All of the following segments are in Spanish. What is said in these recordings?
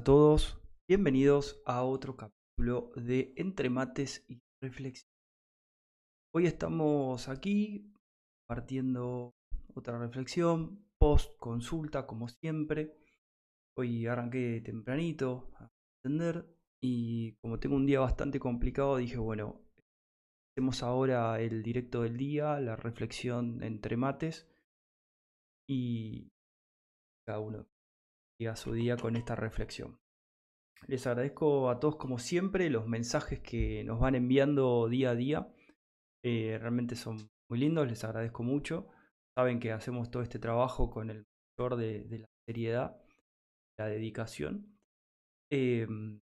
a todos. Bienvenidos a otro capítulo de Entre Mates y Reflexión. Hoy estamos aquí partiendo otra reflexión, post consulta como siempre. Hoy arranqué tempranito a atender y como tengo un día bastante complicado dije, bueno, hacemos ahora el directo del día, la reflexión entre mates y cada uno a su día con esta reflexión. Les agradezco a todos como siempre los mensajes que nos van enviando día a día. Eh, realmente son muy lindos, les agradezco mucho. Saben que hacemos todo este trabajo con el mayor de, la seriedad, la dedicación. Em,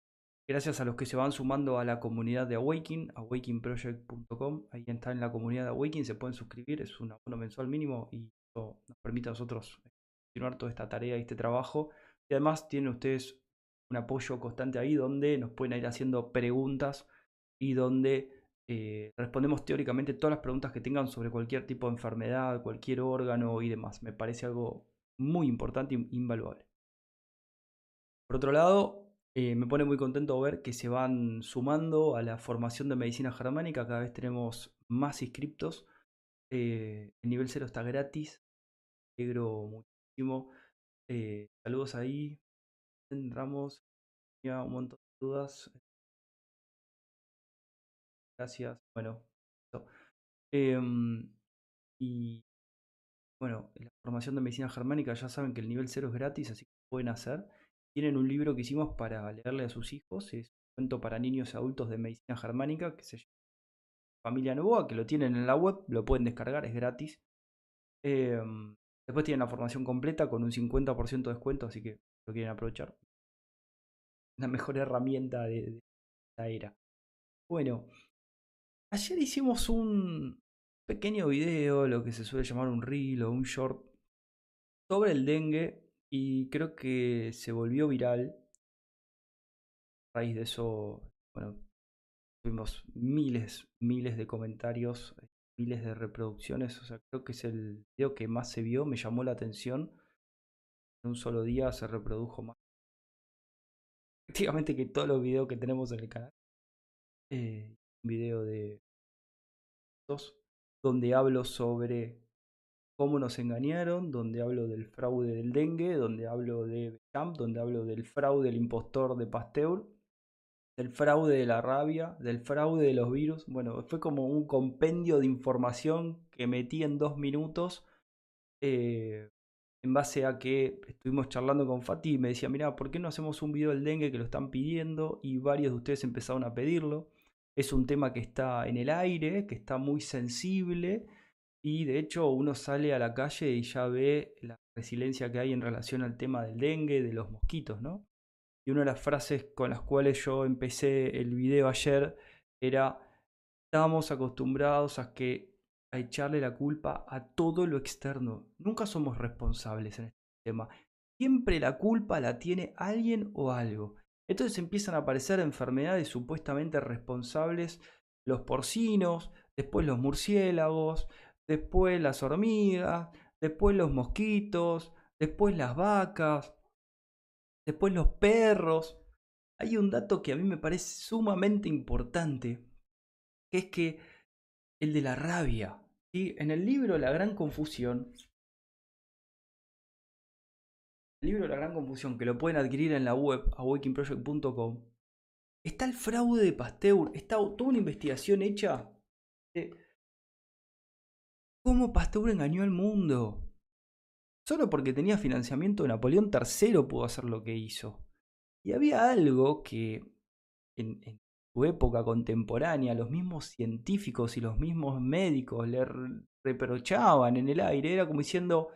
gracias a los que se van sumando a la comunidad de Awaken, awakenproject.com. Ahí está en la comunidad de Awaken, se pueden suscribir, es un abono mensual mínimo y eso nos permite a nosotros continuar toda esta tarea y este trabajo y además tienen ustedes un apoyo constante ahí donde nos pueden ir haciendo preguntas y donde eh, respondemos teóricamente todas las preguntas que tengan sobre cualquier tipo de enfermedad, cualquier órgano y demás. Me parece algo muy importante e invaluable. Por otro lado, eh, me pone muy contento ver que se van sumando a la formación de medicina germánica. Cada vez tenemos más inscriptos. Eh, el nivel 0 está gratis. Me alegro muchísimo. Eh, saludos ahí. Ramos. Ya un montón de dudas. Gracias. Bueno. Em, y bueno, la formación de medicina germánica ya saben que el nivel 0 es gratis, así que pueden hacer. Tienen un libro que hicimos para leerle a sus hijos, es un cuento para niños y adultos de medicina germánica que se llama Familia Novoa, que lo tienen en la web, lo pueden descargar, es gratis. Eh, Después tienen la formación completa con un 50% de descuento, así que lo quieren aprovechar. La mejor herramienta de, esta era. Bueno, ayer hicimos un pequeño video, lo que se suele llamar un reel o un short, sobre el dengue y creo que se volvió viral. A raíz de eso, bueno, tuvimos miles, miles de comentarios miles de reproducciones. O sea, creo que es el video que más se vio, me llamó la atención. En un solo día se reprodujo más. Prácticamente que todos los videos que tenemos en el canal. Eh, un video de dos, donde hablo sobre cómo nos engañaron, donde hablo del fraude del dengue, donde hablo de Champ, donde hablo del fraude del impostor de Pasteur del fraude de la rabia, del fraude de los virus. Bueno, fue como un compendio de información que metí en dos minutos. Eh, en base a que estuvimos charlando con Fati y me decía, mira, ¿por qué no hacemos un video del dengue que lo están pidiendo? Y varios de ustedes empezaron a pedirlo. Es un tema que está en el aire, que está muy sensible y de hecho uno sale a la calle y ya ve la resiliencia que hay en relación al tema del dengue, de los mosquitos, ¿no? Y una de las frases con las cuales yo empecé el video ayer era, estamos acostumbrados a que a echarle la culpa a todo lo externo. Nunca somos responsables en este tema. Siempre la culpa la tiene alguien o algo. Entonces empiezan a aparecer enfermedades supuestamente responsables, los porcinos, después los murciélagos, después las hormigas, después los mosquitos, después las vacas, Después los perros. Hay un dato que a mí me parece sumamente importante, que es que el de la rabia. En el libro La Gran Confusión, el libro La Gran Confusión, que lo pueden adquirir en la web awakenproject.com, está el fraude de Pasteur, está toda una investigación hecha de cómo Pasteur engañó al mundo. Solo porque tenía financiamiento de Napoleón III pudo hacer lo que hizo. Y había algo que en, su época contemporánea los mismos científicos y los mismos médicos le reprochaban en el aire. Era como diciendo,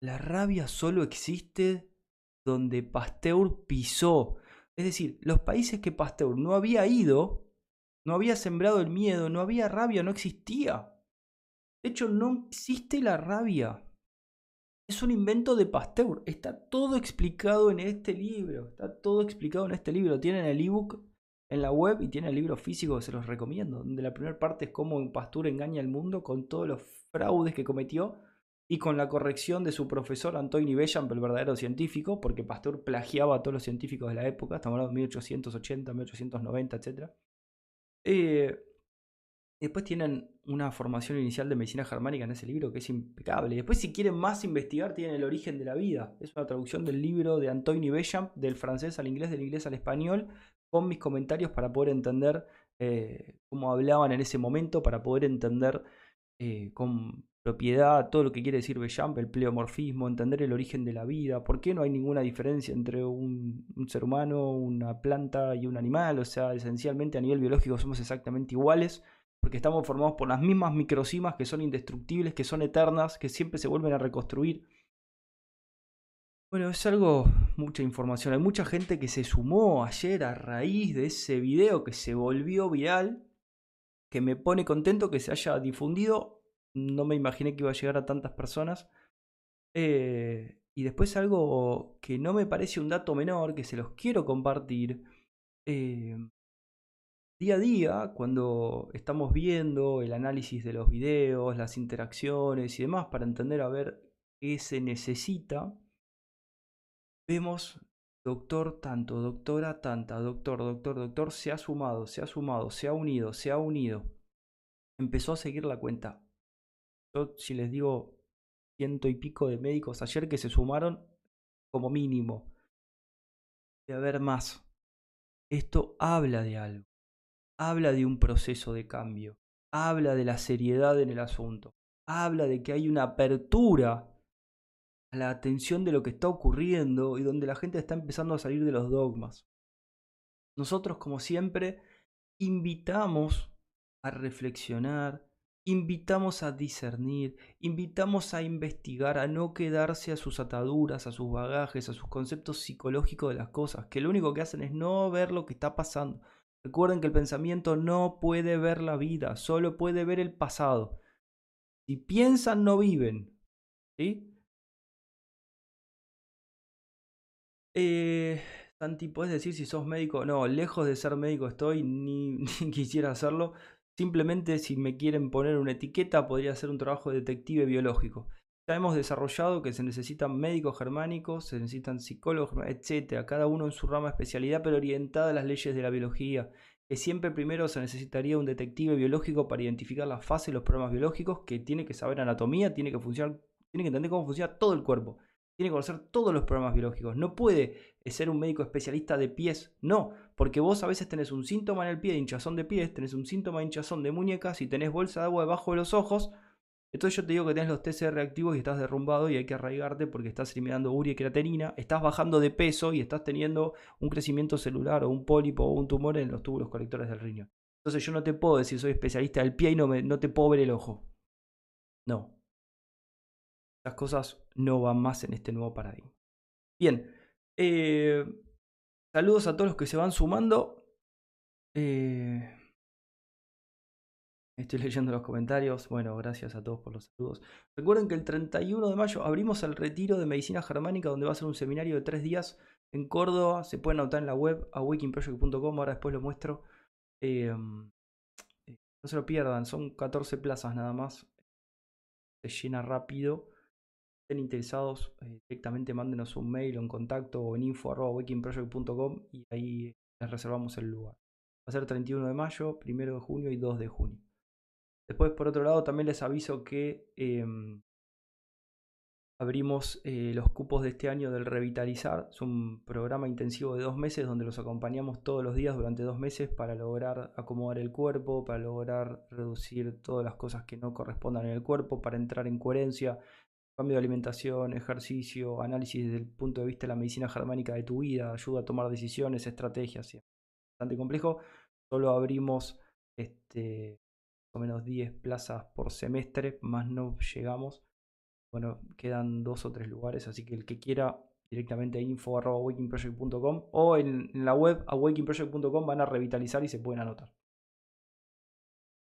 la rabia solo existe donde Pasteur pisó. Es decir, los países que Pasteur no había ido, no había sembrado el miedo, no había rabia, no existía. De hecho, no existe la rabia. Es un invento de Pasteur. Está todo explicado en este libro. Está todo explicado en este libro. Tienen el ebook en la web y tienen el libro físico que se los recomiendo. Donde la primera parte es cómo Pasteur engaña al mundo con todos los fraudes que cometió. y con la corrección de su profesor Antoine Bellamp, el verdadero científico, porque Pasteur plagiaba a todos los científicos de la época, estamos hablando de 1880, 1890, etc. Eh, después tienen una formación inicial de medicina germánica en ese libro que es impecable. Después, si quieren más investigar, tienen El origen de la vida. Es una traducción del libro de Antoine Bellamp, del francés al inglés, del inglés al español, con mis comentarios para poder entender eh, cómo hablaban en ese momento, para poder entender eh, con propiedad todo lo que quiere decir Bellamp, el pleomorfismo, entender el origen de la vida, por qué no hay ninguna diferencia entre un, un ser humano, una planta y un animal, o sea, esencialmente a nivel biológico somos exactamente iguales porque estamos formados por las mismas microcimas que son indestructibles, que son eternas, que siempre se vuelven a reconstruir. Bueno, es algo, mucha información. Hay mucha gente que se sumó ayer a raíz de ese video que se volvió viral, que me pone contento que se haya difundido. No me imaginé que iba a llegar a tantas personas. Eh, y después algo que no me parece un dato menor, que se los quiero compartir. Eh, día a día, cuando estamos viendo el análisis de los videos, las interacciones y demás, para entender a ver qué se necesita, vemos doctor tanto, doctora tanta, doctor, doctor, doctor, se ha sumado, se ha sumado, se ha unido, se ha unido. Empezó a seguir la cuenta. Yo, si les digo ciento y pico de médicos ayer que se sumaron, como mínimo. De haber más. Esto habla de algo habla de un proceso de cambio, habla de la seriedad en el asunto, habla de que hay una apertura a la atención de lo que está ocurriendo y donde la gente está empezando a salir de los dogmas. Nosotros, como siempre, invitamos a reflexionar, invitamos a discernir, invitamos a investigar, a no quedarse a sus ataduras, a sus bagajes, a sus conceptos psicológicos de las cosas, que lo único que hacen es no ver lo que está pasando, Recuerden que el pensamiento no puede ver la vida, solo puede ver el pasado. Si piensan, no viven. ¿Sí? Eh, Santi, ¿puedes decir si sos médico? No, lejos de ser médico estoy, ni, ni quisiera hacerlo. Simplemente si me quieren poner una etiqueta, podría ser un trabajo de detective biológico. Hemos desarrollado que se necesitan médicos germánicos, se necesitan psicólogos, etc. Cada uno en su rama de especialidad, pero orientada a las leyes de la biología. Que siempre primero se necesitaría un detective biológico para identificar las fases y los problemas biológicos, que tiene que saber anatomía, tiene que funcionar, tiene que entender cómo funciona todo el cuerpo. Tiene que conocer todos los problemas biológicos. No puede ser un médico especialista de pies, no, porque vos a veces tenés un síntoma en el pie de hinchazón de pies, tenés un síntoma de hinchazón de muñecas y tenés bolsa de agua debajo de los ojos entonces yo te digo que tienes los TCR activos y estás derrumbado y hay que arraigarte porque estás eliminando uria y creatinina, estás bajando de peso y estás teniendo un crecimiento celular o un pólipo o un tumor en los túbulos colectores del riñón. Entonces yo no te puedo decir soy especialista del pie y no, me, no te puedo ver el ojo. No. Las cosas no van más en este nuevo paradigma. Bien. Eh, saludos a todos los que se van sumando. Eh, Estoy leyendo los comentarios. Bueno, gracias a todos por los saludos. Recuerden que el 31 de mayo abrimos el retiro de medicina germánica, donde va a ser un seminario de tres días en Córdoba. Se pueden anotar en la web awakeningproject.com. Ahora después lo muestro. Em, eh, no se lo pierdan, son 14 plazas nada más. Se llena rápido. Estén interesados, eh, directamente mándenos un mail o un contacto o en info.awakeningproject.com y ahí les reservamos el lugar. Va a ser 31 de mayo, 1 de junio y 2 de junio. Después, por otro lado, también les aviso que em, abrimos eh, los cupos de este año del Revitalizar. Es un programa intensivo de dos meses donde los acompañamos todos los días durante dos meses para lograr acomodar el cuerpo, para lograr reducir todas las cosas que no correspondan en el cuerpo, para entrar en coherencia, cambio de alimentación, ejercicio, análisis desde el punto de vista de la medicina germánica de tu vida, ayuda a tomar decisiones, estrategias. Bastante complejo. Solo abrimos este, o menos 10 plazas por semestre, más no llegamos. Bueno, quedan dos o tres lugares, así que el que quiera directamente a info.awakeningproject.com o en, la web awakeningproject.com van a revitalizar y se pueden anotar.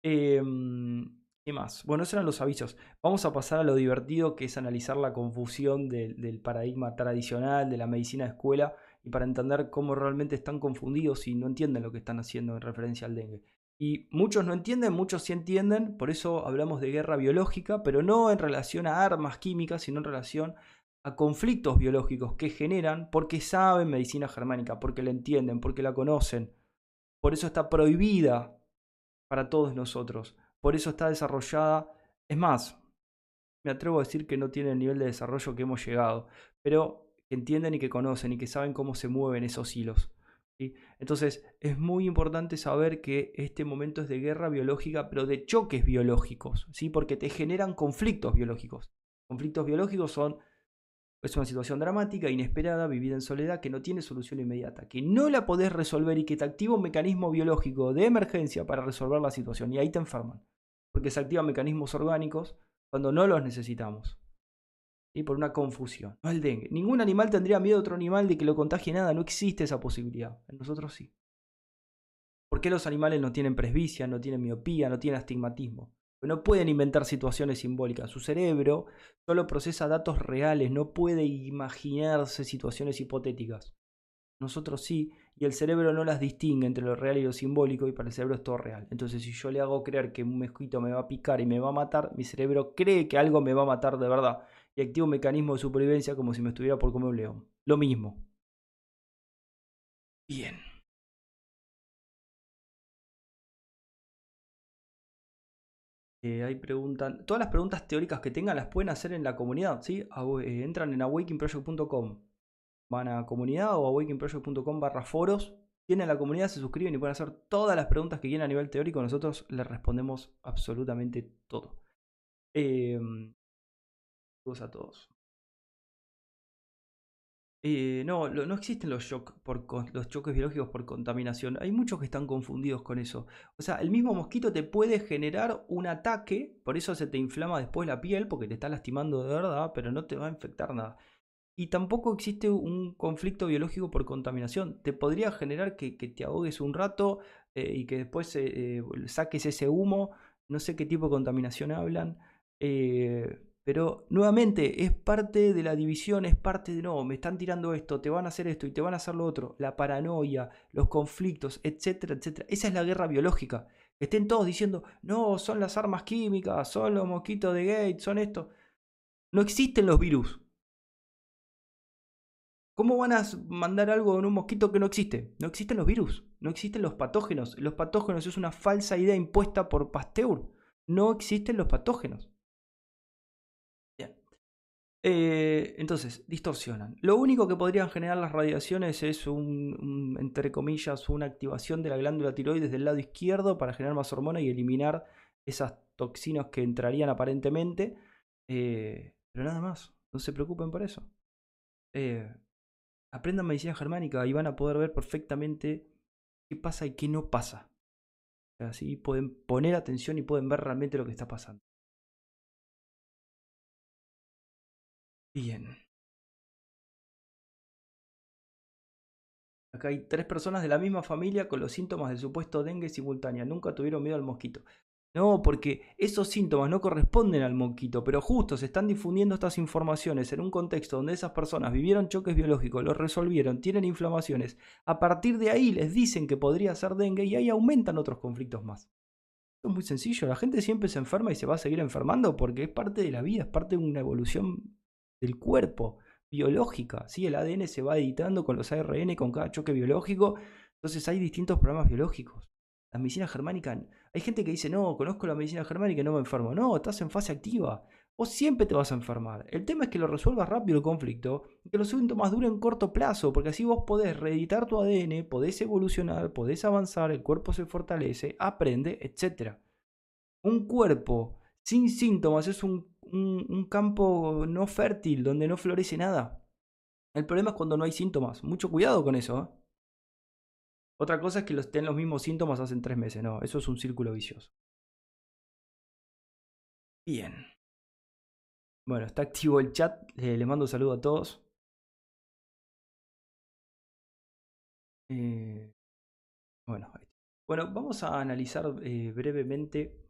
Em, ¿Qué más? Bueno, esos eran los avisos. Vamos a pasar a lo divertido que es analizar la confusión del paradigma tradicional de la medicina de escuela y para entender cómo realmente están confundidos y no entienden lo que están haciendo en referencia al dengue. Y muchos no entienden, muchos sí entienden, por eso hablamos de guerra biológica, pero no en relación a armas químicas, sino en relación a conflictos biológicos que generan porque saben medicina germánica, porque la entienden, porque la conocen. Por eso está prohibida para todos nosotros. Por eso está desarrollada. Es más, me atrevo a decir que no tiene el nivel de desarrollo que hemos llegado, pero que entienden y que conocen y que saben cómo se mueven esos hilos. Entonces es muy importante saber que este momento es de guerra biológica, pero de choques biológicos, ¿sí? porque te generan conflictos biológicos. Conflictos biológicos son es una situación dramática, inesperada, vivida en soledad, que no tiene solución inmediata, que no la podés resolver y que te activa un mecanismo biológico de emergencia para resolver la situación. Y ahí te enferman. Porque se activan mecanismos orgánicos cuando no los necesitamos por una confusión. No el dengue. Ningún animal tendría miedo a otro animal de que lo contagie nada. No existe esa posibilidad. En nosotros sí. ¿Por qué los animales no tienen presbicia, no tienen miopía, no tienen astigmatismo? no pueden inventar situaciones simbólicas. Su cerebro solo procesa datos reales, no puede imaginarse situaciones hipotéticas. Nosotros sí, y el cerebro no las distingue entre lo real y lo simbólico, y para el cerebro es todo real. Entonces, si yo le hago creer que un mosquito me va a picar y me va a matar, mi cerebro cree que algo me va a matar de verdad y activa un mecanismo de supervivencia como si me estuviera por comer un león. Lo mismo. Bien. Eh, ahí preguntan, todas las preguntas teóricas que tengan las pueden hacer en la comunidad, ¿sí? Eh, entran en awakeningproject.com, van a comunidad o awakeningproject.com barra foros, tienen la comunidad, se suscriben y pueden hacer todas las preguntas que quieran a nivel teórico, nosotros les respondemos absolutamente todo. Eh, a todos. Eh, no, no existen los choques biológicos por contaminación. Hay muchos que están confundidos con eso. O sea, el mismo mosquito te puede generar un ataque, por eso se te inflama después la piel, porque te está lastimando de verdad, pero no te va a infectar nada. Y tampoco existe un conflicto biológico por contaminación. Te podría generar que, te ahogues un rato eh, y que después eh, saques ese humo. No sé qué tipo de contaminación hablan. Pero nuevamente es parte de la división, es parte de no, me están tirando esto, te van a hacer esto y te van a hacer lo otro, la paranoia, los conflictos, etcétera, etcétera. Esa es la guerra biológica. estén todos diciendo, no, son las armas químicas, son los mosquitos de Gates, son esto. No existen los virus. ¿Cómo van a mandar algo en un mosquito que no existe? No existen los virus, no existen los patógenos. Los patógenos es una falsa idea impuesta por Pasteur. No existen los patógenos. Eh, entonces, distorsionan. Lo único que podrían generar las radiaciones es un, entre comillas, una activación de la glándula tiroides del lado izquierdo para generar más hormona y eliminar esas toxinas que entrarían aparentemente. Eh, pero nada más, no se preocupen por eso. Eh, aprendan medicina germánica y van a poder ver perfectamente qué pasa y qué no pasa. Así pueden poner atención y pueden ver realmente lo que está pasando. Bien. Acá hay tres personas de la misma familia con los síntomas del supuesto dengue simultánea. Nunca tuvieron miedo al mosquito. No, porque esos síntomas no corresponden al mosquito, pero justo se están difundiendo estas informaciones en un contexto donde esas personas vivieron choques biológicos, los resolvieron, tienen inflamaciones. A partir de ahí les dicen que podría ser dengue y ahí aumentan otros conflictos más. Esto es muy sencillo, la gente siempre se enferma y se va a seguir enfermando porque es parte de la vida, es parte de una evolución del cuerpo, biológica. ¿sí? El ADN se va editando con los ARN, con cada choque biológico. Entonces hay distintos programas biológicos. La medicina germánica, hay gente que dice, no, conozco la medicina germánica y no me enfermo. No, estás en fase activa. Vos siempre te vas a enfermar. El tema es que lo resuelvas rápido el conflicto y que los síntomas duren corto plazo, porque así vos podés reeditar tu ADN, podés evolucionar, podés avanzar, el cuerpo se fortalece, aprende, etc. Un cuerpo sin síntomas es un un, campo no fértil donde no florece nada. El problema es cuando no hay síntomas. Mucho cuidado con eso. ¿eh? Otra cosa es que los, ten los mismos síntomas hace tres meses. No, eso es un círculo vicioso. Bien. Bueno, está activo el chat. le mando un saludo a todos. Eh, bueno, bueno, vamos a analizar eh, brevemente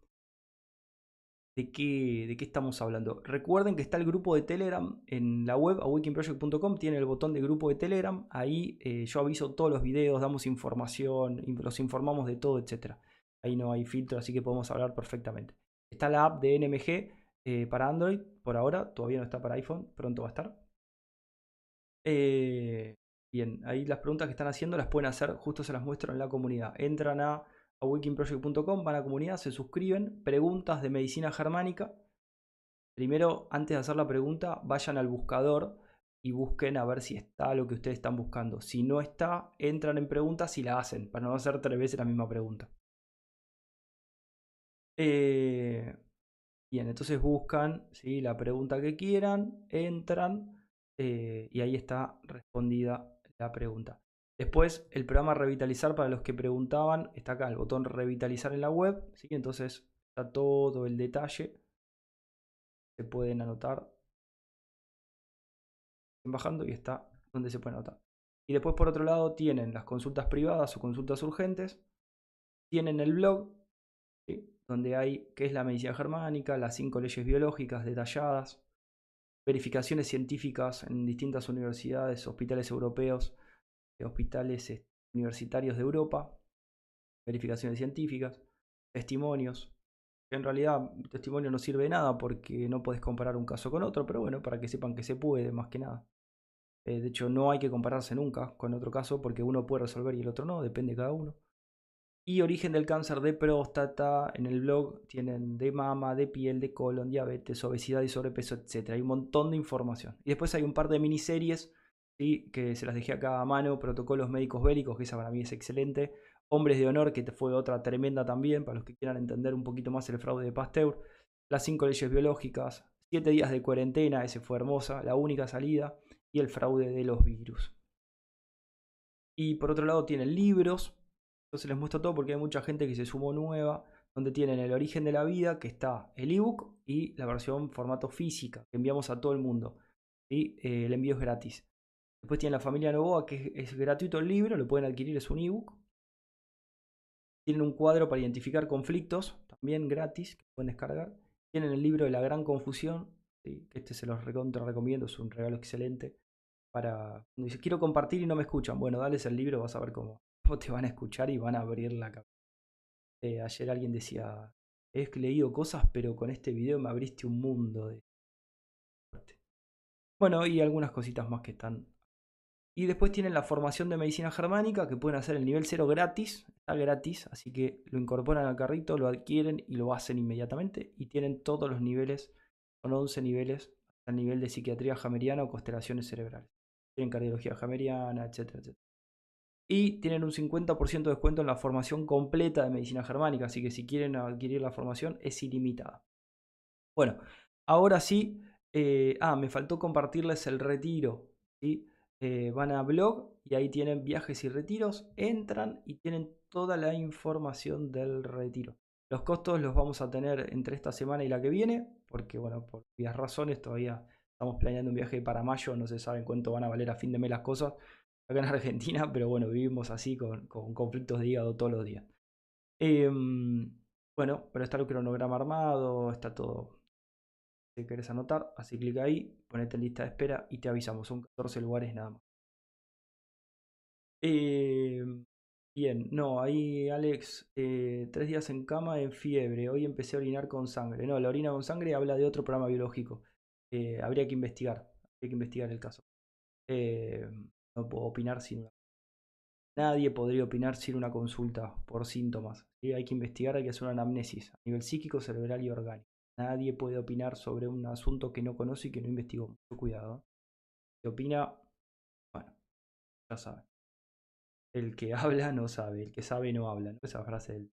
de qué, de qué estamos hablando. Recuerden que está el grupo de Telegram en la web, awakeningproject.com, tiene el botón de grupo de Telegram. Ahí eh, yo aviso todos los videos, damos información, los informamos de todo, etc. Ahí no hay filtro, así que podemos hablar perfectamente. Está la app de NMG eh, para Android, por ahora, todavía no está para iPhone, pronto va a estar. Eh, bien, ahí las preguntas que están haciendo las pueden hacer, justo se las muestro en la comunidad. Entran a, a wikinproject.com, van a comunidad, se suscriben, preguntas de medicina germánica. Primero, antes de hacer la pregunta, vayan al buscador y busquen a ver si está lo que ustedes están buscando. Si no está, entran en preguntas y la hacen, para no hacer tres veces la misma pregunta. Eh, Bien, entonces buscan ¿sí? la pregunta que quieran, entran eh, y ahí está respondida la pregunta. Después, el programa Revitalizar para los que preguntaban, está acá el botón Revitalizar en la web, ¿sí? entonces está todo el detalle. Se pueden anotar. Bajando y está donde se puede anotar. Y después, por otro lado, tienen las consultas privadas o consultas urgentes. Tienen el blog, donde hay qué es la medicina germánica, las cinco leyes biológicas detalladas, verificaciones científicas en distintas universidades, hospitales europeos, hospitales eh, universitarios de Europa, verificaciones científicas, testimonios. En realidad, testimonio no sirve de nada porque no puedes comparar un caso con otro, pero bueno, para que sepan que se puede, más que nada. Eh, de hecho, no hay que compararse nunca con otro caso porque uno puede resolver y el otro no, depende de cada uno. Y origen del cáncer de próstata, en el blog tienen de mama, de piel, de colon, diabetes, obesidad y sobrepeso, etc. Hay un montón de información. Y después hay un par de miniseries que se las dejé acá a mano, protocolos médicos bélicos, que esa para mí es excelente. Hombres de honor, que fue otra tremenda también, para los que quieran entender un poquito más el fraude de Pasteur. Las cinco leyes biológicas, siete días de cuarentena, ese fue hermosa, la única salida, y el fraude de los virus. Y por otro lado tienen libros, entonces les muestro todo porque hay mucha gente que se sumó nueva, donde tienen el origen de la vida, que está el ebook y la versión formato física, que enviamos a todo el mundo. y eh, el envío es gratis. Después tienen la familia Novoa, que es, gratuito el libro, lo pueden adquirir, es un ebook. Tienen un cuadro para identificar conflictos, también gratis, que pueden descargar. Tienen el libro de la gran confusión, este se los recomiendo, es un regalo excelente. Para cuando dices, quiero compartir y no me escuchan, bueno, dales el libro, vas a ver cómo, te van a escuchar y van a abrir la cabeza. Eh, ayer alguien decía, he leído cosas, pero con este video me abriste un mundo de... Bueno, y algunas cositas más que están. Y después tienen la formación de medicina germánica que pueden hacer el nivel 0 gratis. Está gratis, así que lo incorporan al carrito, lo adquieren y lo hacen inmediatamente. Y tienen todos los niveles, son 11 niveles, hasta el nivel de psiquiatría jameriana o constelaciones cerebrales. Tienen cardiología jameriana, etcétera, etcétera y tienen un 50% de descuento en la formación completa de medicina germánica, así que si quieren adquirir la formación es ilimitada. Bueno, ahora sí, eh, ah, me faltó compartirles el retiro. ¿sí? Eh, van a blog y ahí tienen viajes y retiros, entran y tienen toda la información del retiro. Los costos los vamos a tener entre esta semana y la que viene, porque bueno, por varias razones todavía estamos planeando un viaje para mayo, no se sabe cuánto van a valer a fin de mes las cosas, acá en Argentina, pero bueno, vivimos así con, conflictos de hígado todos los días. Em, bueno, pero está el cronograma armado, está todo. Si querés anotar, así clic ahí, ponete en lista de espera y te avisamos. Son 14 lugares nada más. Em, bien, no, ahí Alex, eh, tres días en cama en fiebre. Hoy empecé a orinar con sangre. No, la orina con sangre habla de otro programa biológico. Habría que investigar, habría que investigar el caso. Eh, no puedo opinar sin una... Nadie podría opinar sin una consulta por síntomas. Hay que investigar, hay que hacer una anamnesis a nivel psíquico, cerebral y orgánico. Nadie puede opinar sobre un asunto que no conoce y que no investigó. Mucho cuidado. ¿Qué opina? Bueno, ya saben. El que habla no sabe, el que sabe no habla. Esa frase del...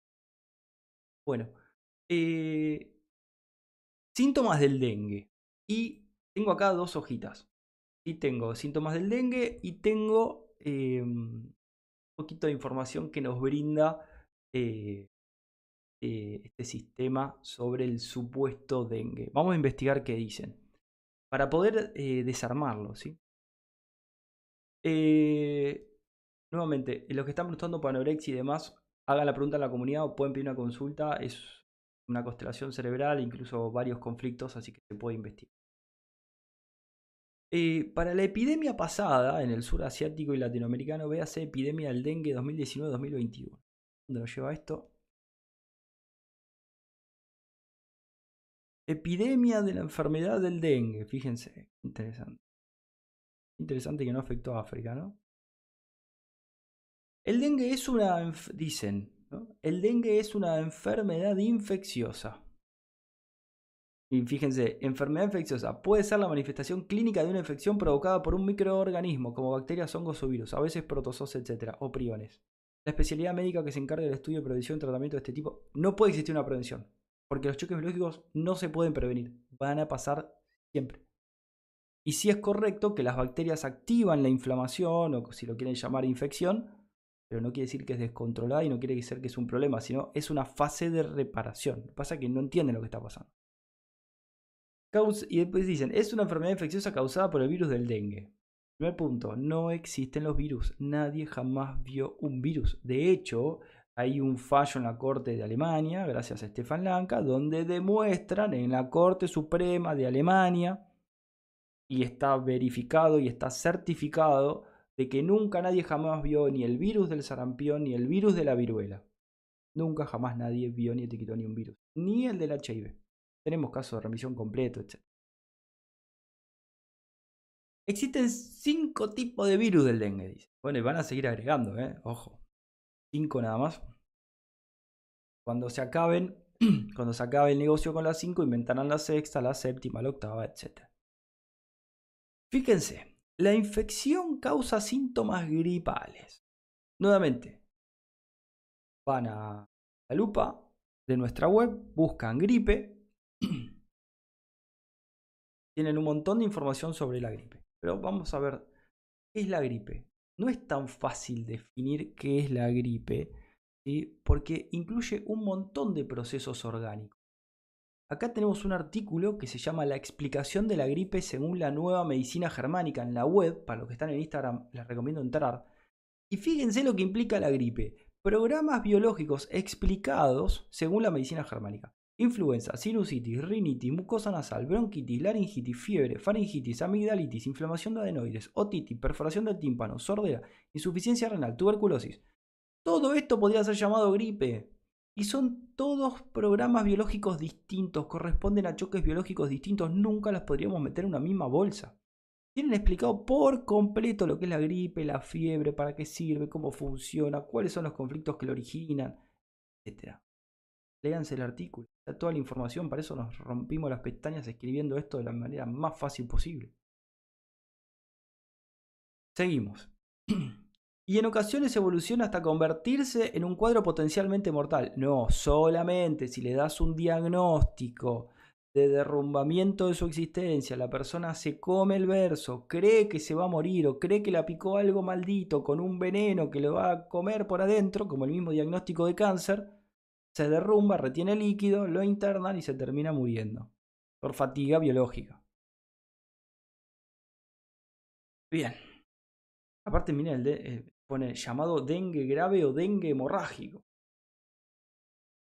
Bueno, eh, síntomas del dengue. Y tengo acá dos hojitas. Y tengo síntomas del dengue y tengo eh, un poquito de información que nos brinda eh, eh, este sistema sobre el supuesto dengue. Vamos a investigar qué dicen. Para poder desarmarlo, ¿sí? nuevamente, los que están preguntando por anorexia y demás, hagan la pregunta en la comunidad o pueden pedir una consulta. Es una constelación cerebral, incluso varios conflictos, así que se puede investigar. Eh, para la epidemia pasada en el sur asiático y latinoamericano, véase epidemia del dengue 2019-2021. ¿Dónde nos lleva esto? Epidemia de la enfermedad del dengue. Fíjense, interesante. Interesante que no afectó a África, ¿no? El dengue es una, dicen, el dengue es una enfermedad infecciosa. Y fíjense, enfermedad infecciosa puede ser la manifestación clínica de una infección provocada por un microorganismo, como bacterias, hongos o virus, a veces protozoos, etc., o priones. La especialidad médica que se encarga del estudio, prevención y tratamiento de este tipo, no puede existir una prevención, porque los choques biológicos no se pueden prevenir, van a pasar siempre. Y si es correcto que las bacterias activan la inflamación, o si lo quieren llamar infección, pero no quiere decir que es descontrolada y no quiere decir que es un problema, sino es una fase de reparación. Lo que pasa es que no entienden lo que está pasando. Y después dicen, es una enfermedad infecciosa causada por el virus del dengue. Primer punto, no existen los virus. Nadie jamás vio un virus. De hecho, hay un fallo en la Corte de Alemania, gracias a Stefan Lanka, donde demuestran en la Corte Suprema de Alemania, y está verificado y está certificado, de que nunca nadie jamás vio ni el virus del sarampión ni el virus de la viruela. Nunca jamás nadie vio ni etiquetó ni un virus, ni el del HIV. Tenemos casos de remisión completo, etc. Existen cinco tipos de virus del dengue, dice. Bueno, y van a seguir agregando, ¿eh? Ojo. Cinco nada más. Cuando se acaben, cuando se acabe el negocio con las cinco, inventarán la sexta, la séptima, la octava, etc. Fíjense, la infección causa síntomas gripales. Nuevamente, van a la lupa de nuestra web, buscan gripe, tienen un montón de información sobre la gripe. Pero vamos a ver, ¿qué es la gripe? No es tan fácil definir qué es la gripe, porque incluye un montón de procesos orgánicos. Acá tenemos un artículo que se llama La explicación de la gripe según la nueva medicina germánica en la web, para los que están en Instagram les recomiendo entrar. Y fíjense lo que implica la gripe. Programas biológicos explicados según la medicina germánica. Influenza, sinusitis, rinitis, mucosa nasal, bronquitis, laringitis, fiebre, faringitis, amigdalitis, inflamación de adenoides, otitis, perforación del tímpano, sordera, insuficiencia renal, tuberculosis. Todo esto podría ser llamado gripe. Y son todos programas biológicos distintos, corresponden a choques biológicos distintos, nunca los podríamos meter en una misma bolsa. Tienen explicado por completo lo que es la gripe, la fiebre, para qué sirve, cómo funciona, cuáles son los conflictos que lo originan, etc. Léanse el artículo, toda la información, para eso nos rompimos las pestañas escribiendo esto de la manera más fácil posible. Seguimos. y en ocasiones evoluciona hasta convertirse en un cuadro potencialmente mortal. No, solamente si le das un diagnóstico de derrumbamiento de su existencia, la persona se come el verso, cree que se va a morir o cree que la picó algo maldito con un veneno que le va a comer por adentro, como el mismo diagnóstico de cáncer, se derrumba, retiene líquido, lo internan y se termina muriendo por fatiga biológica. Bien. Aparte, miren, el de, eh, pone llamado dengue grave o dengue hemorrágico.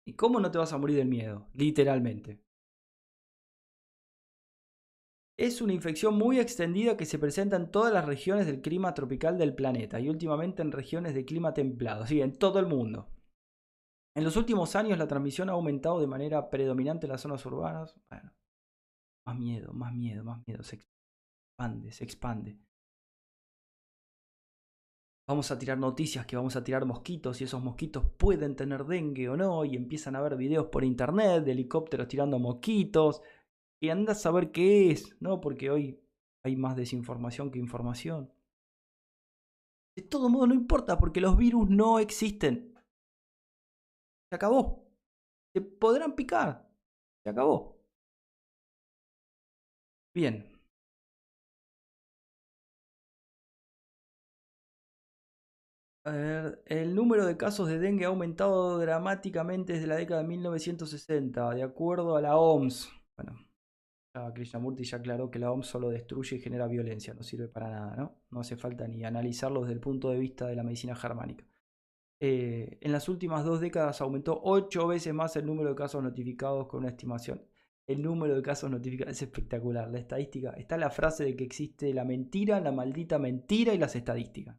¿Y cómo no te vas a morir del miedo? Literalmente. Es una infección muy extendida que se presenta en todas las regiones del clima tropical del planeta y últimamente en regiones de clima templado, sí, en todo el mundo. En los últimos años la transmisión ha aumentado de manera predominante en las zonas urbanas. Bueno, más miedo, más miedo, más miedo. Se expande, se expande. Vamos a tirar noticias que vamos a tirar mosquitos y esos mosquitos pueden tener dengue o no. Y empiezan a ver videos por internet de helicópteros tirando mosquitos. Y anda a saber qué es, ¿no? Porque hoy hay más desinformación que información. De todo modo, no importa porque los virus no existen. Se acabó. Se podrán picar. Se acabó. Bien. A ver, el número de casos de dengue ha aumentado dramáticamente desde la década de 1960, de acuerdo a la OMS. Bueno, ya Krishnamurti ya aclaró que la OMS solo destruye y genera violencia, no sirve para nada, ¿no? No hace falta ni analizarlo desde el punto de vista de la medicina germánica. Eh, en las últimas dos décadas aumentó ocho veces más el número de casos notificados con una estimación. El número de casos notificados es espectacular. La estadística, está la frase de que existe la mentira, la maldita mentira y las estadísticas.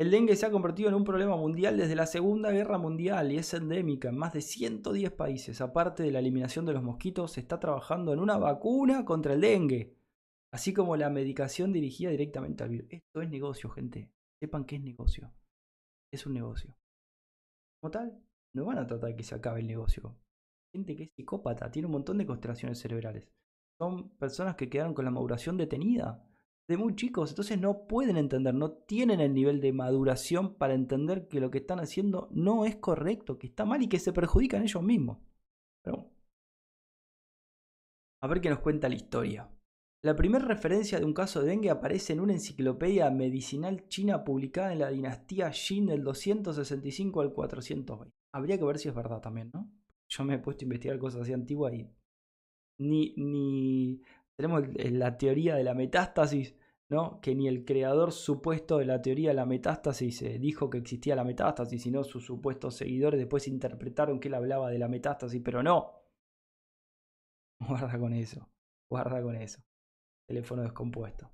El dengue se ha convertido en un problema mundial desde la Segunda Guerra Mundial y es endémica en más de 110 países. Aparte de la eliminación de los mosquitos, se está trabajando en una vacuna contra el dengue, así como la medicación dirigida directamente al virus. Esto es negocio, gente. Sepan que es negocio. Es un negocio. Como tal, no van a tratar que se acabe el negocio. Gente que es psicópata, tiene un montón de constelaciones cerebrales. Son personas que quedaron con la maduración detenida de muy chicos, entonces no pueden entender, no tienen el nivel de maduración para entender que lo que están haciendo no es correcto, que está mal y que se perjudican ellos mismos. a ver qué nos cuenta la historia. La primera referencia de un caso de dengue aparece en una enciclopedia medicinal china publicada en la dinastía Jin del 265 al 420. Habría que ver si es verdad también, ¿no? Yo me he puesto a investigar cosas así antiguas y ni, ni tenemos la teoría de la metástasis, ¿no? Que ni el creador supuesto de la teoría de la metástasis eh, dijo que existía la metástasis, sino sus supuestos seguidores después interpretaron que él hablaba de la metástasis, pero no. Guarda con eso, guarda con eso. Teléfono descompuesto.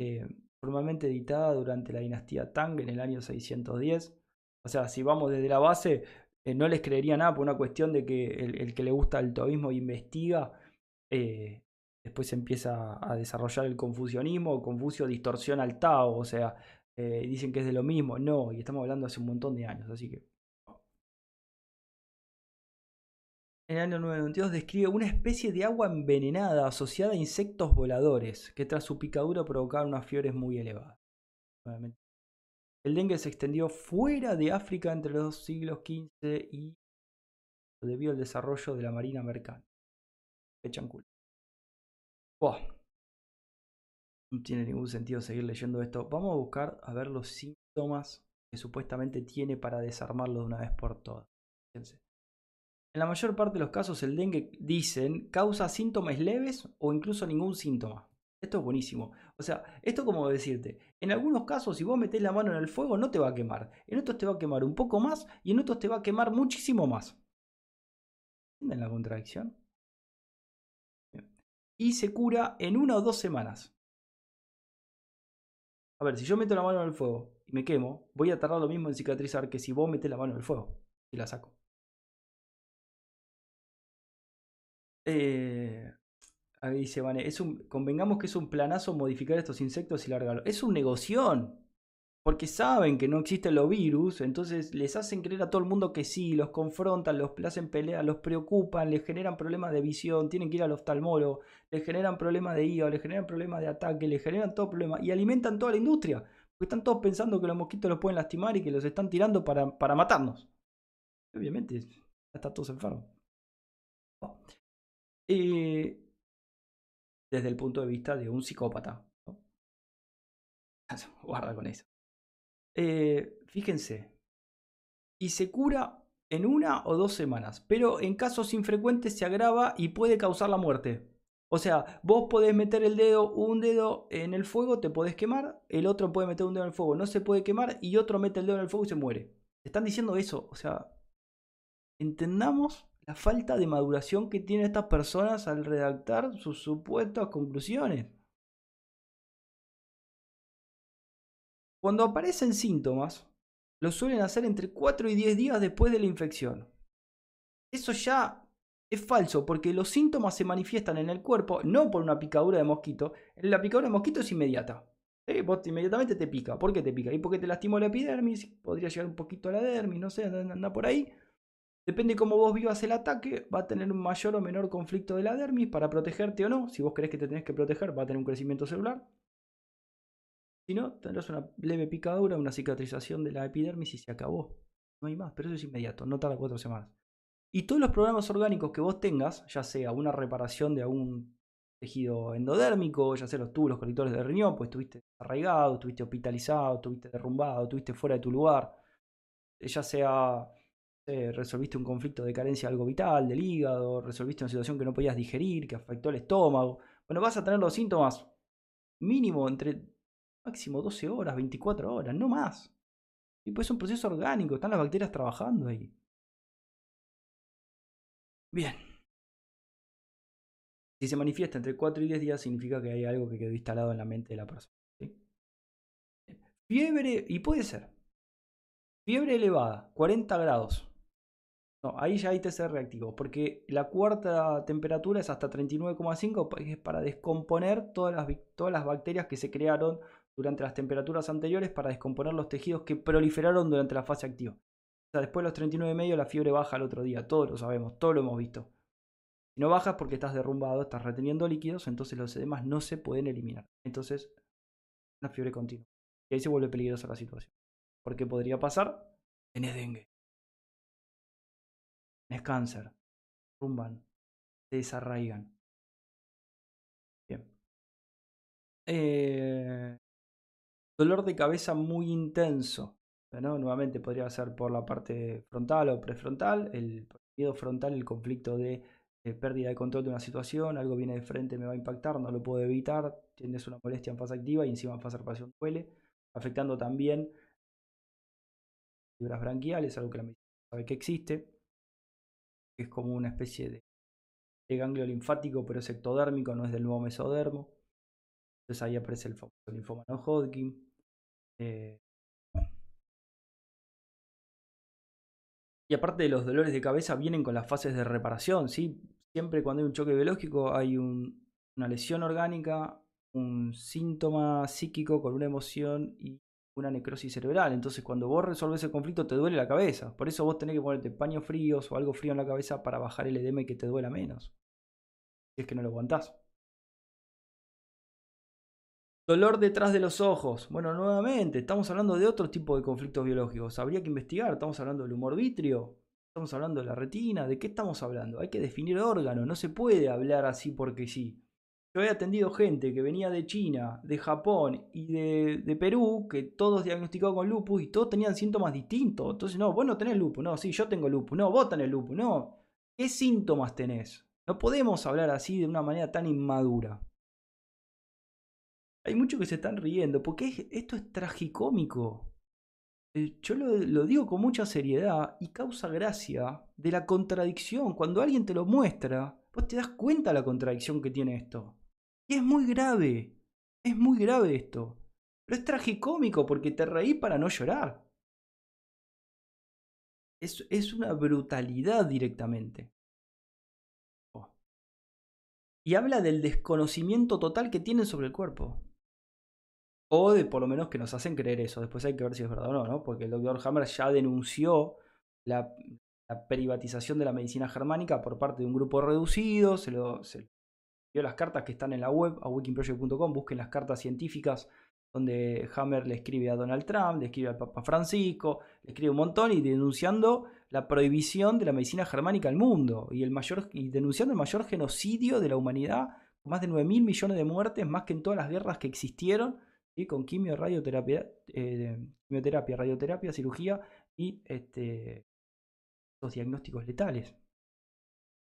Eh, formalmente editada durante la dinastía Tang en el año 610. O sea, si vamos desde la base, eh, no les creería nada por una cuestión de que el, que le gusta el taoísmo investiga después se empieza a desarrollar el confucianismo, Confucio distorsiona el Tao, o sea, eh, dicen que es de lo mismo, no, y estamos hablando hace un montón de años, así que... En el año 992 describe una especie de agua envenenada asociada a insectos voladores, que tras su picadura provocaron unas fiebres muy elevadas. El dengue se extendió fuera de África entre los siglos XV y debido al desarrollo de la marina mercante. No tiene ningún sentido seguir leyendo esto. Vamos a buscar a ver los síntomas que supuestamente tiene para desarmarlo de una vez por todas. Fíjense. En la mayor parte de los casos el dengue, dicen, causa síntomas leves o incluso ningún síntoma. Esto es buenísimo. O sea, esto como decirte, en algunos casos si vos metés la mano en el fuego no te va a quemar. En otros te va a quemar un poco más y en otros te va a quemar muchísimo más. ¿Entienden la contradicción? y se cura en una o dos semanas. A ver, si yo meto la mano en el fuego y me quemo, voy a tardar lo mismo en cicatrizar que si vos metés la mano en el fuego y la saco. Eh, ahí dice Vane, convengamos que es un planazo modificar estos insectos y largarlos. Es un negoción porque saben que no existen los virus, entonces les hacen creer a todo el mundo que sí, los confrontan, los hacen pelea, los preocupan, les generan problemas de visión, tienen que ir al oftalmólogo, les generan problemas de hígado, les generan problemas de ataque, les generan todo problema y alimentan toda la industria, porque están todos pensando que los mosquitos los pueden lastimar y que los están tirando para, para matarnos. Obviamente, están todos enfermos. Eh, desde el punto de vista de un psicópata. Guarda con eso. Eh, fíjense, y se cura en una o dos semanas, pero en casos infrecuentes se agrava y puede causar la muerte. O sea, vos podés meter el dedo, un dedo en el fuego, te podés quemar, el otro puede meter un dedo en el fuego, no se puede quemar, y otro mete el dedo en el fuego y se muere. Están diciendo eso, o sea, entendamos la falta de maduración que tienen estas personas al redactar sus supuestas conclusiones. Cuando aparecen síntomas, lo suelen hacer entre 4 y 10 días después de la infección. Eso ya es falso porque los síntomas se manifiestan en el cuerpo no por una picadura de mosquito. La picadura de mosquito es inmediata. Vos inmediatamente te pica. ¿Por qué te pica? Y porque te lastimó la epidermis, podría llegar un poquito a la dermis, no sé, anda por ahí. Depende de cómo vos vivas el ataque, va a tener un mayor o menor conflicto de la dermis para protegerte o no. Si vos crees que te tenés que proteger, va a tener un crecimiento celular. Si no, tendrás una leve picadura, una cicatrización de la epidermis y se acabó. No hay más, pero eso es inmediato, no tarda cuatro semanas. Y todos los problemas orgánicos que vos tengas, ya sea una reparación de algún tejido endodérmico, ya sea los túbulos colectores de riñón, pues estuviste arraigado, estuviste hospitalizado, estuviste derrumbado, estuviste fuera de tu lugar, ya sea resolviste un conflicto de carencia de algo vital, del hígado, resolviste una situación que no podías digerir, que afectó el estómago. Bueno, vas a tener los síntomas mínimo entre máximo 12 horas, 24 horas, no más. Y pues es un proceso orgánico, están las bacterias trabajando ahí. Bien. Si se manifiesta entre 4 y 10 días, significa que hay algo que quedó instalado en la mente de la persona. Fiebre, y puede ser. Fiebre elevada, 40 grados. No, ahí ya hay TC reactivo, porque la cuarta temperatura es hasta 39,5, es para descomponer todas las, todas las bacterias que se crearon durante las temperaturas anteriores para descomponer los tejidos que proliferaron durante la fase activa. O sea, después de los 39,5 la fiebre baja al otro día, todos lo sabemos, todos lo hemos visto. Si no bajas porque estás derrumbado, estás reteniendo líquidos, entonces los edemas no se pueden eliminar. Entonces, una fiebre continua. Y ahí se vuelve peligrosa la situación. ¿Por qué podría pasar? Tenés dengue. Cáncer. Rumban. Se desarraigan. Bien. Eh, dolor de cabeza muy intenso. ¿no? Nuevamente podría ser por la parte frontal o prefrontal. El miedo frontal, el conflicto de pérdida de control de una situación, algo viene de frente, me va a impactar, no lo puedo evitar, tienes una molestia en fase activa y encima en fase reparación duele, afectando también fibras branquiales, algo que la medicina sabe que existe, que es como una especie de, ganglio linfático, pero es ectodérmico, no es del nuevo mesodermo. Entonces ahí aparece el famoso linfoma no Hodgkin. Eh, y aparte de los dolores de cabeza vienen con las fases de reparación, ¿sí? siempre cuando hay un choque biológico hay una lesión orgánica, un síntoma psíquico con una emoción y una necrosis cerebral. Entonces, cuando vos resolves el conflicto, te duele la cabeza. Por eso vos tenés que ponerte paños fríos o algo frío en la cabeza para bajar el edema y que te duela menos. Si es que no lo aguantás. Dolor detrás de los ojos. Bueno, nuevamente, estamos hablando de otro tipo de conflictos biológicos. Habría que investigar. Estamos hablando del humor vitrio, Estamos hablando de la retina, ¿de qué estamos hablando? Hay que definir órgano, no se puede hablar así porque sí. Yo he atendido gente que venía de China, de Japón y de, Perú, que todos diagnosticados con lupus y todos tenían síntomas distintos. Entonces, no, vos no tenés lupus, no, sí, yo tengo lupus, no, vos tenés lupus, no. ¿Qué síntomas tenés? No podemos hablar así de una manera tan inmadura. Hay muchos que se están riendo, porque esto es tragicómico. Eh, yo lo, digo con mucha seriedad y causa gracia de la contradicción. Cuando alguien te lo muestra, vos te das cuenta de la contradicción que tiene esto. Y es muy grave, es muy grave esto. Pero es tragicómico porque te reí para no llorar. Es, es una brutalidad directamente. Oh. Y habla del desconocimiento total que tienen sobre el cuerpo. O de por lo menos que nos hacen creer eso. Después hay que ver si es verdad o no, ¿no? Porque el doctor Hammer ya denunció la, privatización de la medicina germánica por parte de un grupo reducido. Se lo las cartas que están en la web, a wikiproject.com. Busquen las cartas científicas donde Hammer le escribe a Donald Trump, le escribe al Papa Francisco, le escribe un montón y denunciando la prohibición de la medicina germánica al mundo y, el mayor, y denunciando el mayor genocidio de la humanidad, más de 9 mil millones de muertes, más que en todas las guerras que existieron con quimio, radioterapia, eh, quimioterapia, radioterapia, cirugía y este, los diagnósticos letales.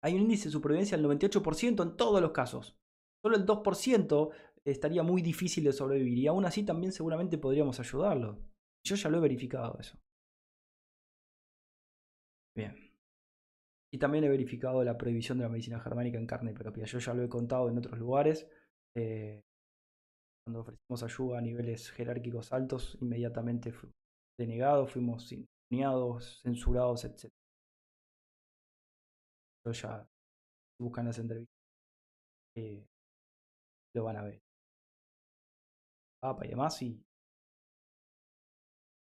Hay un índice de supervivencia del 98% en todos los casos. Solo el 2% estaría muy difícil de sobrevivir y aún así también seguramente podríamos ayudarlo. Yo ya lo he verificado eso. Bien. Y también he verificado la prohibición de la medicina germánica en carne propia. Yo ya lo he contado en otros lugares. Eh, cuando ofrecimos ayuda a niveles jerárquicos altos, inmediatamente fuimos denegados, fuimos inuniados, censurados, etc. Ya buscan las entrevistas, eh, lo van a ver. Papa y demás, y.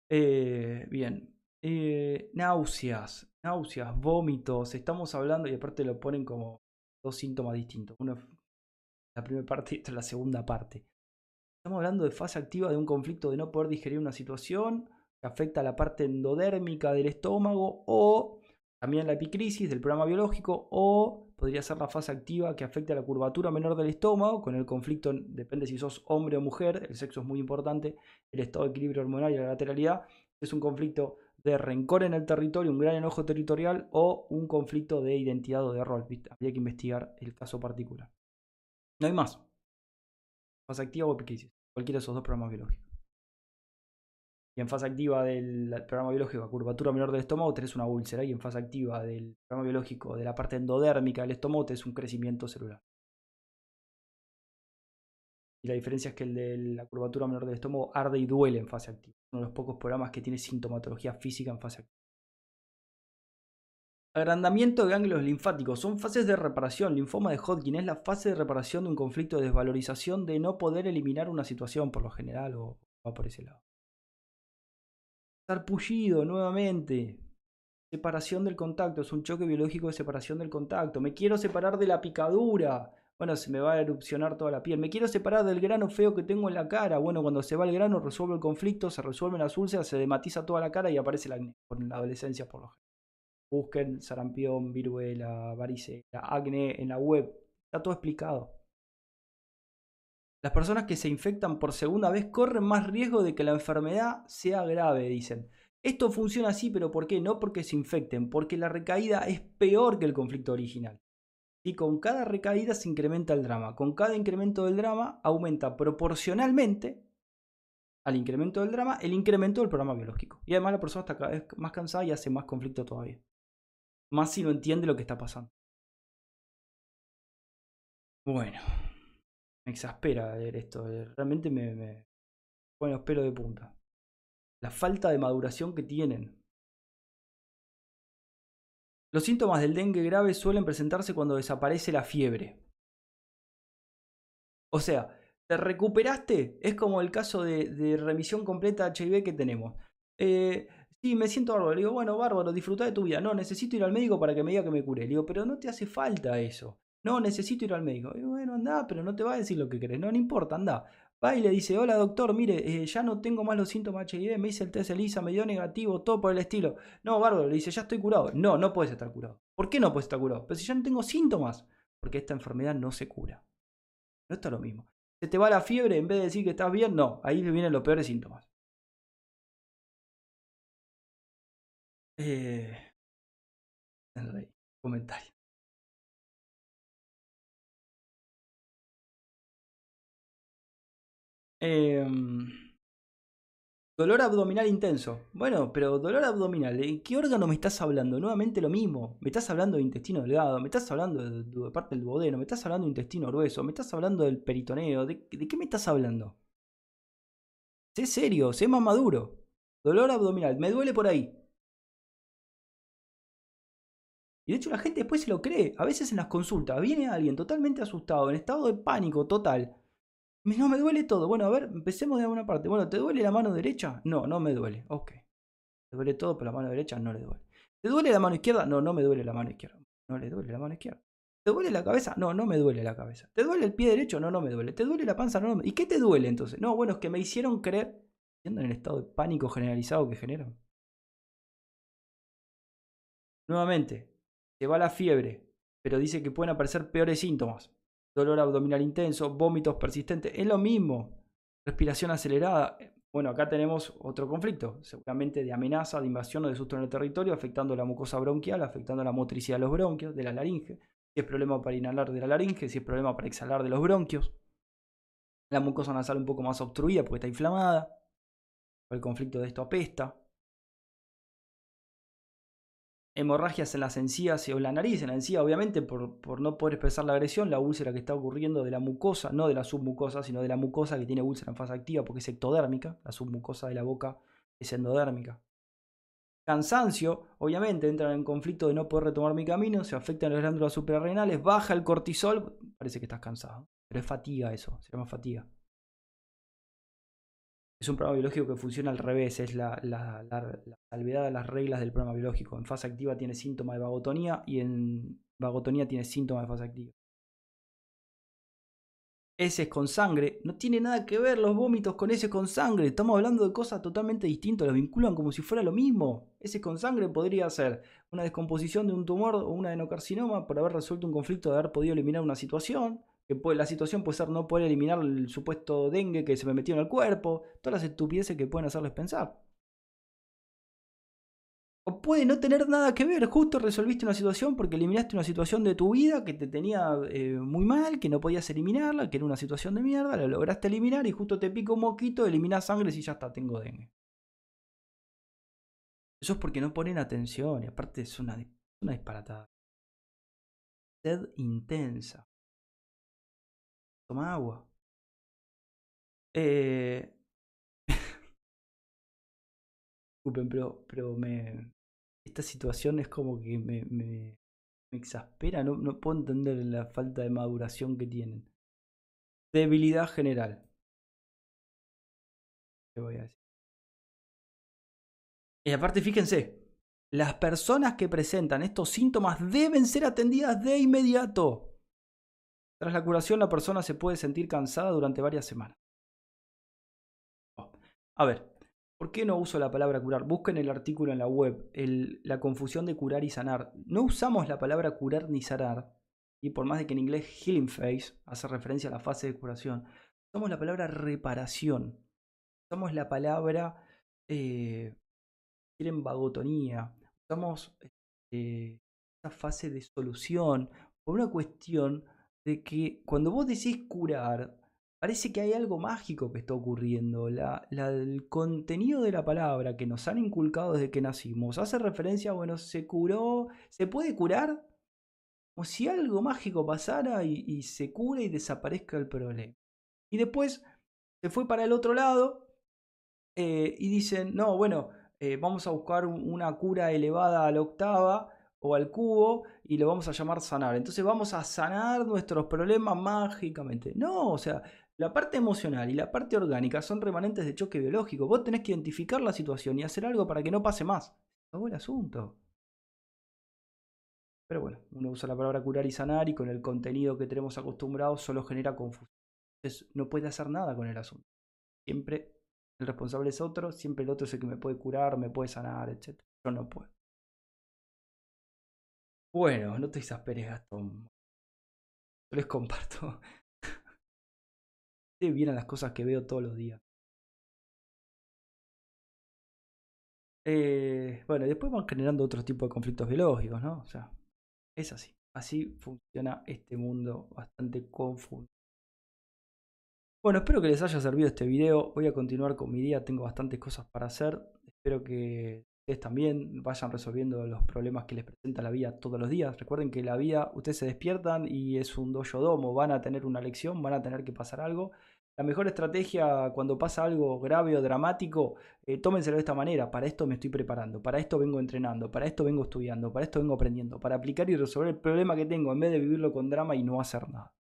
Eh, bien. Eh, náuseas, náuseas, vómitos. Estamos hablando, y aparte lo ponen como dos síntomas distintos. Uno la primera parte y otra la segunda parte. Estamos hablando de fase activa de un conflicto de no poder digerir una situación que afecta a la parte endodérmica del estómago o también la epicrisis del programa biológico o podría ser la fase activa que afecta a la curvatura menor del estómago con el conflicto, depende si sos hombre o mujer, el sexo es muy importante, el estado de equilibrio hormonal y la lateralidad, es un conflicto de rencor en el territorio, un gran enojo territorial o un conflicto de identidad o de rol. Habría que investigar el caso particular. No hay más fase activa o epicrisis. Cualquiera de esos dos programas biológicos. Y en fase activa del programa biológico a curvatura menor del estómago tenés una úlcera. Y en fase activa del programa biológico de la parte endodérmica del estómago tenés un crecimiento celular. Y la diferencia es que el de la curvatura menor del estómago arde y duele en fase activa. Uno de los pocos programas que tiene sintomatología física en fase activa. Agrandamiento de ganglios linfáticos. Son fases de reparación. Linfoma de Hodgkin es la fase de reparación de un conflicto de desvalorización de no poder eliminar una situación por lo general o va por ese lado. Sarpullido nuevamente. Separación del contacto. Es un choque biológico de separación del contacto. Me quiero separar de la picadura. Bueno, se me va a erupcionar toda la piel. Me quiero separar del grano feo que tengo en la cara. Bueno, cuando se va el grano, resuelve el conflicto, se resuelven las úlceras, se dematiza toda la cara y aparece el acné. La adolescencia, por lo general. Busquen sarampión, viruela, varicela, acné en la web. Está todo explicado. Las personas que se infectan por segunda vez corren más riesgo de que la enfermedad sea grave, dicen. Esto funciona así, pero ¿por qué? No porque se infecten, porque la recaída es peor que el conflicto original. Y con cada recaída se incrementa el drama. Con cada incremento del drama aumenta proporcionalmente al incremento del drama el incremento del programa biológico. Y además la persona está cada vez más cansada y hace más conflicto todavía. Más si no entiende lo que está pasando. Bueno, me exaspera leer esto. Eh, realmente me, me pone los pelos de punta. La falta de maduración que tienen. Los síntomas del dengue grave suelen presentarse cuando desaparece la fiebre. O sea, te recuperaste, es como el caso de, remisión completa HIV que tenemos. Eh, sí, me siento bárbaro. Le digo, bueno, bárbaro, disfruta de tu vida. No, necesito ir al médico para que me diga que me cure. Le digo, pero no te hace falta eso. No, necesito ir al médico. Bueno, anda, pero no te va a decir lo que querés. No, no importa, anda. Va y le dice, hola doctor, mire, eh, ya no tengo más los síntomas HIV, me hice el test ELISA, me dio negativo, todo por el estilo. No, bárbaro, le dice, ya estoy curado. No, no puedes estar curado. ¿Por qué no puedes estar curado? Pero si ya no tengo síntomas. Porque esta enfermedad no se cura. No está lo mismo. Se te va la fiebre, en vez de decir que estás bien, no, ahí vienen los peores síntomas. Eh... Comentario. Em, dolor abdominal intenso. Bueno, pero dolor abdominal, ¿de qué órgano me estás hablando? Nuevamente lo mismo. Me estás hablando de intestino delgado, me estás hablando de, parte del duodeno, me estás hablando de intestino grueso, me estás hablando del peritoneo. ¿De, qué me estás hablando? Sé serio, sé más maduro. Dolor abdominal, me duele por ahí. Y de hecho la gente después se lo cree. A veces en las consultas viene alguien totalmente asustado, en estado de pánico total. No me duele todo. Bueno, a ver, empecemos de alguna parte. Bueno, ¿te duele la mano derecha? No, no me duele. Ok. ¿Te duele todo, pero la mano derecha no le duele? ¿Te duele la mano izquierda? No, no me duele la mano izquierda. No le duele la mano izquierda. ¿Te duele la cabeza? No, no me duele la cabeza. ¿Te duele el pie derecho? No, no me duele. ¿Te duele la panza? No. ¿Y qué te duele entonces? No, bueno, es que me hicieron creer, en el estado de pánico generalizado que generan. Nuevamente, se va la fiebre, pero dice que pueden aparecer peores síntomas dolor abdominal intenso, vómitos persistentes, es lo mismo. Respiración acelerada. Bueno, acá tenemos otro conflicto, seguramente de amenaza, de invasión o de susto en el territorio, afectando la mucosa bronquial, afectando la motricidad de los bronquios, de la laringe. Si es problema para inhalar de la laringe, si es problema para exhalar de los bronquios. La mucosa nasal un poco más obstruida porque está inflamada. El conflicto de esto apesta hemorragias en las encías o en la nariz, en la encía, obviamente, por, por, no poder expresar la agresión, la úlcera que está ocurriendo de la mucosa, no de la submucosa, sino de la mucosa que tiene úlcera en fase activa porque es ectodérmica, la submucosa de la boca es endodérmica. Cansancio, obviamente, entra en conflicto de no poder retomar mi camino, se afectan las glándulas suprarrenales, baja el cortisol, parece que estás cansado, pero es fatiga eso, se llama fatiga es un programa biológico que funciona al revés, es la, la, salvedad de las reglas del programa biológico. En fase activa tiene síntoma de vagotonía y en vagotonía tiene síntoma de fase activa. Ese es con sangre, no tiene nada que ver los vómitos con ese con sangre, estamos hablando de cosas totalmente distintas, los vinculan como si fuera lo mismo. Ese con sangre podría ser una descomposición de un tumor o un adenocarcinoma por haber resuelto un conflicto de haber podido eliminar una situación que la situación puede ser no poder eliminar el supuesto dengue que se me metió en el cuerpo, todas las estupideces que pueden hacerles pensar. O puede no tener nada que ver, justo resolviste una situación porque eliminaste una situación de tu vida que te tenía eh, muy mal, que no podías eliminarla, que era una situación de mierda, la lograste eliminar y justo te pica un moquito, eliminas sangre y ya está, tengo dengue. Eso es porque no ponen atención y aparte es una, una disparatada. Sed intensa. Toma agua. Eh... Disculpen, pero, pero me... esta situación es como que me, me, exaspera. No, no puedo entender la falta de maduración que tienen. Debilidad general. Y aparte, fíjense, las personas que presentan estos síntomas deben ser atendidas de inmediato. Tras la curación, la persona se puede sentir cansada durante varias semanas. Oh, a ver, ¿por qué no uso la palabra curar? Busquen el artículo en la web, la confusión de curar y sanar. No usamos la palabra curar ni sanar, y por más de que en inglés healing phase hace referencia a la fase de curación, usamos la palabra reparación. Usamos la palabra eh, vagotonía. Usamos eh, esta fase de solución por una cuestión de que cuando vos decís curar, parece que hay algo mágico que está ocurriendo. La, el contenido de la palabra que nos han inculcado desde que nacimos hace referencia, bueno, se curó, se puede curar, como si algo mágico pasara y, se cura y desaparezca el problema. Y después se fue para el otro lado eh, y dicen, no, bueno, eh, vamos a buscar una cura elevada a la octava o al cubo y lo vamos a llamar sanar. Entonces vamos a sanar nuestros problemas mágicamente. No, o sea, la parte emocional y la parte orgánica son remanentes de choque biológico. Vos tenés que identificar la situación y hacer algo para que no pase más. Acabó el asunto. Pero bueno, uno usa la palabra curar y sanar y con el contenido que tenemos acostumbrado solo genera confusión. Entonces no puede hacer nada con el asunto. Siempre el responsable es otro, siempre el otro es el que me puede curar, me puede sanar, etc. Yo no puedo. Bueno, no te exasperes, Gastón. Yo les comparto. Ustedes vieron las cosas que veo todos los días. Eh, bueno, después van generando otro tipo de conflictos biológicos, ¿no? O sea, es así. Así funciona este mundo bastante confuso. Bueno, espero que les haya servido este video. Voy a continuar con mi día, tengo bastantes cosas para hacer. Espero que también vayan resolviendo los problemas que les presenta la vida todos los días. Recuerden que la vida, ustedes se despiertan y es un dojo domo, van a tener una lección, van a tener que pasar algo. La mejor estrategia cuando pasa algo grave o dramático, eh, tómenselo de esta manera. Para esto me estoy preparando, para esto vengo entrenando, para esto vengo estudiando, para esto vengo aprendiendo, para aplicar y resolver el problema que tengo en vez de vivirlo con drama y no hacer nada.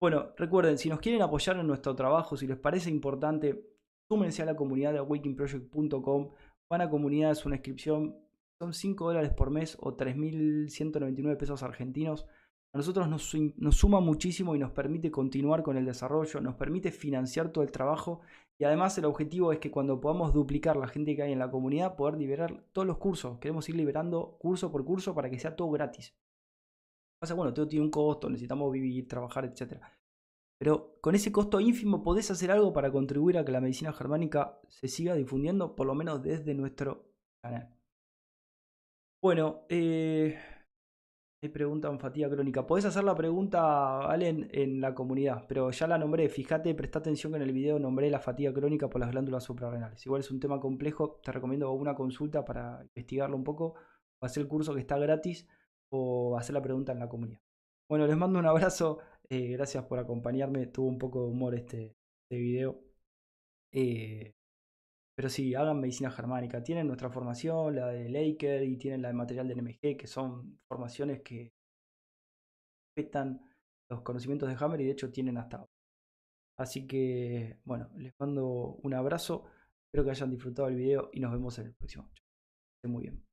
Bueno, recuerden, si nos quieren apoyar en nuestro trabajo, si les parece importante, súmense a la comunidad de awakingproject.com Van a comunidad es una inscripción, son 5 dólares por mes o 3.199 pesos argentinos. A nosotros nos, nos, suma muchísimo y nos permite continuar con el desarrollo, nos permite financiar todo el trabajo y además el objetivo es que cuando podamos duplicar la gente que hay en la comunidad, poder liberar todos los cursos. Queremos ir liberando curso por curso para que sea todo gratis. Pasa, bueno, todo tiene un costo, necesitamos vivir, trabajar, etc. Pero con ese costo ínfimo podés hacer algo para contribuir a que la medicina germánica se siga difundiendo, por lo menos desde nuestro canal. Bueno, eh, me preguntan fatiga crónica. Podés hacer la pregunta, Allen, en la comunidad, pero ya la nombré. Fíjate, presta atención que en el video nombré la fatiga crónica por las glándulas suprarrenales. Igual es un tema complejo, te recomiendo una consulta para investigarlo un poco, o hacer el curso que está gratis, o hacer la pregunta en la comunidad. Bueno, les mando un abrazo. Eh, gracias por acompañarme. Tuvo un poco de humor este, este video. Eh, pero sí, hagan medicina germánica. Tienen nuestra formación, la de Laker y tienen la de material de NMG, que son formaciones que respetan los conocimientos de Hammer y de hecho tienen hasta ahora. Así que, bueno, les mando un abrazo. Espero que hayan disfrutado el video y nos vemos en el próximo. Estén muy bien.